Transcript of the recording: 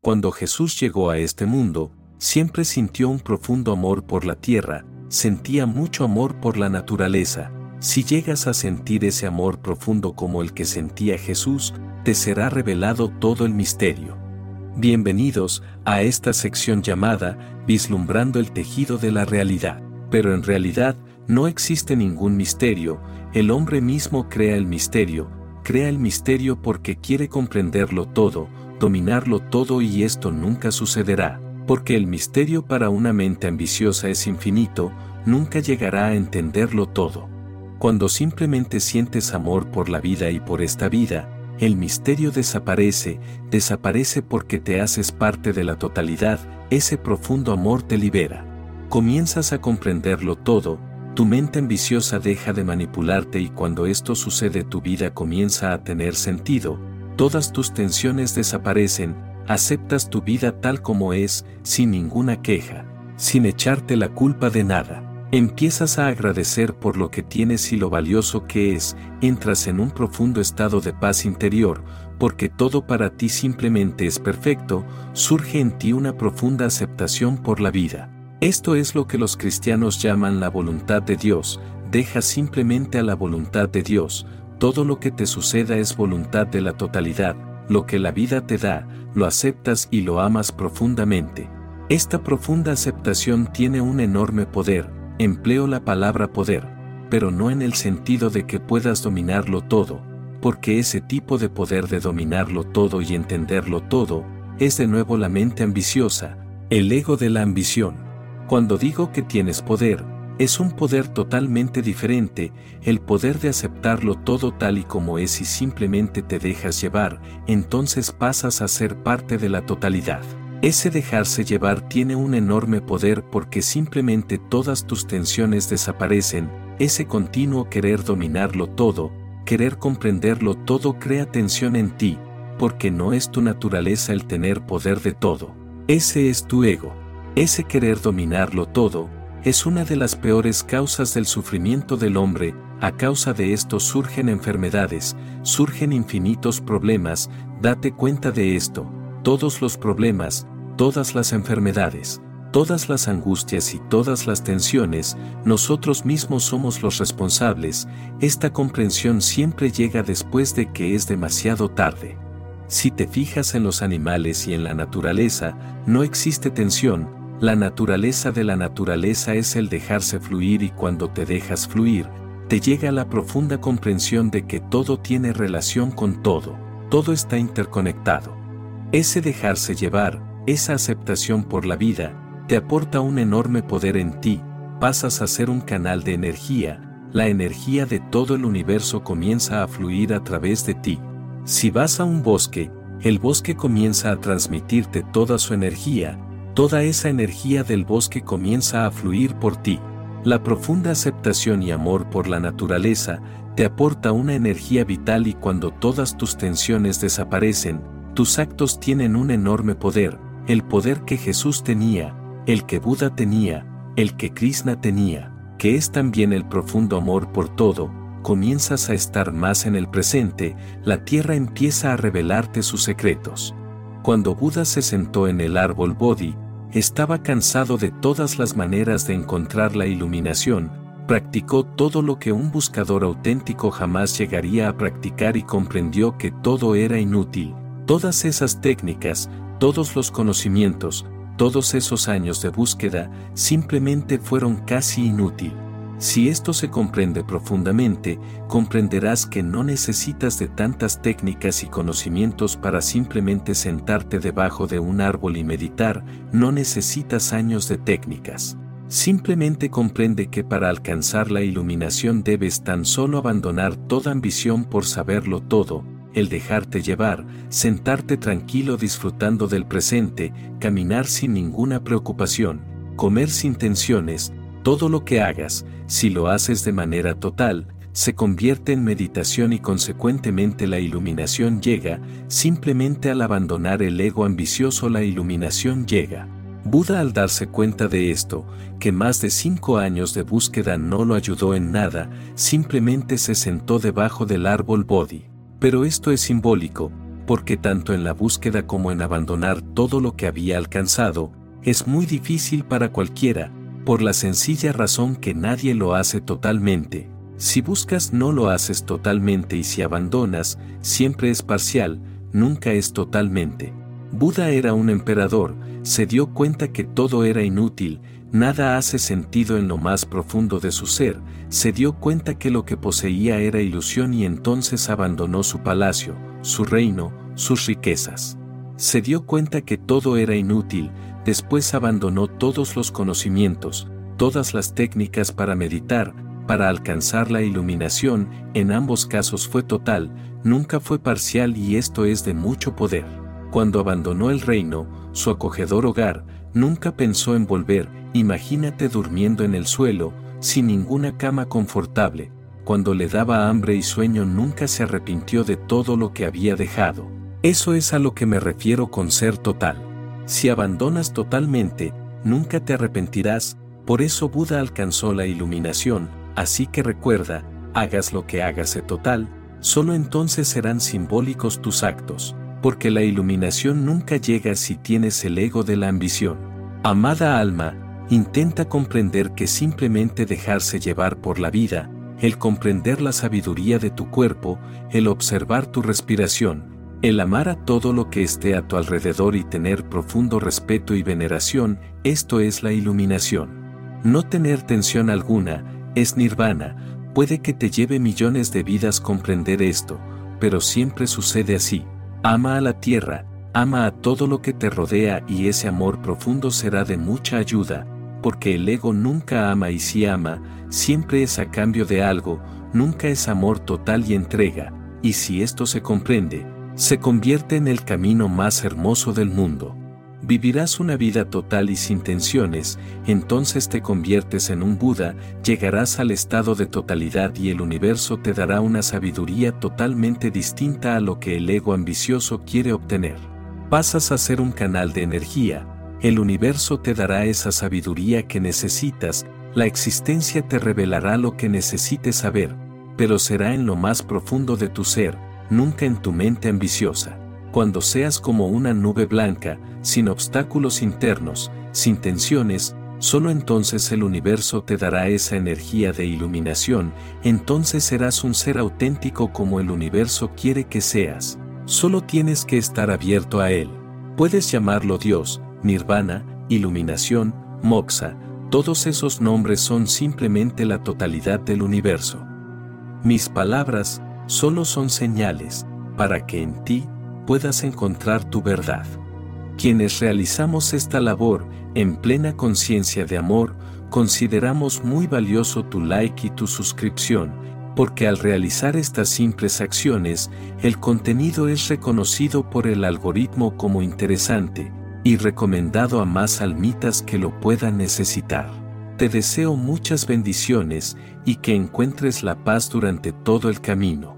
Cuando Jesús llegó a este mundo, siempre sintió un profundo amor por la tierra, sentía mucho amor por la naturaleza. Si llegas a sentir ese amor profundo como el que sentía Jesús, te será revelado todo el misterio. Bienvenidos a esta sección llamada Vislumbrando el tejido de la realidad. Pero en realidad no existe ningún misterio, el hombre mismo crea el misterio, crea el misterio porque quiere comprenderlo todo, dominarlo todo y esto nunca sucederá, porque el misterio para una mente ambiciosa es infinito, nunca llegará a entenderlo todo. Cuando simplemente sientes amor por la vida y por esta vida, el misterio desaparece, desaparece porque te haces parte de la totalidad, ese profundo amor te libera. Comienzas a comprenderlo todo, tu mente ambiciosa deja de manipularte y cuando esto sucede tu vida comienza a tener sentido, todas tus tensiones desaparecen, aceptas tu vida tal como es, sin ninguna queja, sin echarte la culpa de nada. Empiezas a agradecer por lo que tienes y lo valioso que es, entras en un profundo estado de paz interior, porque todo para ti simplemente es perfecto, surge en ti una profunda aceptación por la vida. Esto es lo que los cristianos llaman la voluntad de Dios, deja simplemente a la voluntad de Dios, todo lo que te suceda es voluntad de la totalidad, lo que la vida te da, lo aceptas y lo amas profundamente. Esta profunda aceptación tiene un enorme poder, empleo la palabra poder, pero no en el sentido de que puedas dominarlo todo, porque ese tipo de poder de dominarlo todo y entenderlo todo, es de nuevo la mente ambiciosa, el ego de la ambición. Cuando digo que tienes poder, es un poder totalmente diferente, el poder de aceptarlo todo tal y como es y simplemente te dejas llevar, entonces pasas a ser parte de la totalidad. Ese dejarse llevar tiene un enorme poder porque simplemente todas tus tensiones desaparecen, ese continuo querer dominarlo todo, querer comprenderlo todo crea tensión en ti, porque no es tu naturaleza el tener poder de todo. Ese es tu ego. Ese querer dominarlo todo, es una de las peores causas del sufrimiento del hombre, a causa de esto surgen enfermedades, surgen infinitos problemas, date cuenta de esto, todos los problemas, todas las enfermedades, todas las angustias y todas las tensiones, nosotros mismos somos los responsables, esta comprensión siempre llega después de que es demasiado tarde. Si te fijas en los animales y en la naturaleza, no existe tensión, la naturaleza de la naturaleza es el dejarse fluir y cuando te dejas fluir, te llega la profunda comprensión de que todo tiene relación con todo, todo está interconectado. Ese dejarse llevar, esa aceptación por la vida, te aporta un enorme poder en ti, pasas a ser un canal de energía, la energía de todo el universo comienza a fluir a través de ti. Si vas a un bosque, el bosque comienza a transmitirte toda su energía, toda esa energía del bosque comienza a fluir por ti. La profunda aceptación y amor por la naturaleza te aporta una energía vital y cuando todas tus tensiones desaparecen, tus actos tienen un enorme poder, el poder que Jesús tenía, el que Buda tenía, el que Krishna tenía, que es también el profundo amor por todo, comienzas a estar más en el presente, la tierra empieza a revelarte sus secretos. Cuando Buda se sentó en el árbol Bodhi, estaba cansado de todas las maneras de encontrar la iluminación, practicó todo lo que un buscador auténtico jamás llegaría a practicar y comprendió que todo era inútil. Todas esas técnicas, todos los conocimientos, todos esos años de búsqueda simplemente fueron casi inútil. Si esto se comprende profundamente, comprenderás que no necesitas de tantas técnicas y conocimientos para simplemente sentarte debajo de un árbol y meditar, no necesitas años de técnicas. Simplemente comprende que para alcanzar la iluminación debes tan solo abandonar toda ambición por saberlo todo, el dejarte llevar, sentarte tranquilo disfrutando del presente, caminar sin ninguna preocupación, comer sin tensiones, todo lo que hagas, si lo haces de manera total, se convierte en meditación y consecuentemente la iluminación llega, simplemente al abandonar el ego ambicioso la iluminación llega. Buda al darse cuenta de esto, que más de cinco años de búsqueda no lo ayudó en nada, simplemente se sentó debajo del árbol Bodhi. Pero esto es simbólico, porque tanto en la búsqueda como en abandonar todo lo que había alcanzado, es muy difícil para cualquiera, por la sencilla razón que nadie lo hace totalmente. Si buscas no lo haces totalmente y si abandonas, siempre es parcial, nunca es totalmente. Buda era un emperador, se dio cuenta que todo era inútil, nada hace sentido en lo más profundo de su ser, se dio cuenta que lo que poseía era ilusión y entonces abandonó su palacio, su reino, sus riquezas. Se dio cuenta que todo era inútil, después abandonó todos los conocimientos, todas las técnicas para meditar, para alcanzar la iluminación, en ambos casos fue total, nunca fue parcial y esto es de mucho poder. Cuando abandonó el reino, su acogedor hogar, nunca pensó en volver, imagínate durmiendo en el suelo, sin ninguna cama confortable, cuando le daba hambre y sueño nunca se arrepintió de todo lo que había dejado. Eso es a lo que me refiero con ser total. Si abandonas totalmente, nunca te arrepentirás, por eso Buda alcanzó la iluminación, así que recuerda, hagas lo que hagas de total, solo entonces serán simbólicos tus actos porque la iluminación nunca llega si tienes el ego de la ambición. Amada alma, intenta comprender que simplemente dejarse llevar por la vida, el comprender la sabiduría de tu cuerpo, el observar tu respiración, el amar a todo lo que esté a tu alrededor y tener profundo respeto y veneración, esto es la iluminación. No tener tensión alguna, es nirvana, puede que te lleve millones de vidas comprender esto, pero siempre sucede así. Ama a la tierra, ama a todo lo que te rodea y ese amor profundo será de mucha ayuda, porque el ego nunca ama y si ama, siempre es a cambio de algo, nunca es amor total y entrega, y si esto se comprende, se convierte en el camino más hermoso del mundo. Vivirás una vida total y sin tensiones, entonces te conviertes en un Buda, llegarás al estado de totalidad y el universo te dará una sabiduría totalmente distinta a lo que el ego ambicioso quiere obtener. Pasas a ser un canal de energía, el universo te dará esa sabiduría que necesitas, la existencia te revelará lo que necesites saber, pero será en lo más profundo de tu ser, nunca en tu mente ambiciosa. Cuando seas como una nube blanca, sin obstáculos internos, sin tensiones, solo entonces el universo te dará esa energía de iluminación, entonces serás un ser auténtico como el universo quiere que seas. Solo tienes que estar abierto a él. Puedes llamarlo Dios, Nirvana, iluminación, Moksha, todos esos nombres son simplemente la totalidad del universo. Mis palabras solo son señales para que en ti puedas encontrar tu verdad. Quienes realizamos esta labor en plena conciencia de amor, consideramos muy valioso tu like y tu suscripción, porque al realizar estas simples acciones, el contenido es reconocido por el algoritmo como interesante y recomendado a más almitas que lo puedan necesitar. Te deseo muchas bendiciones y que encuentres la paz durante todo el camino.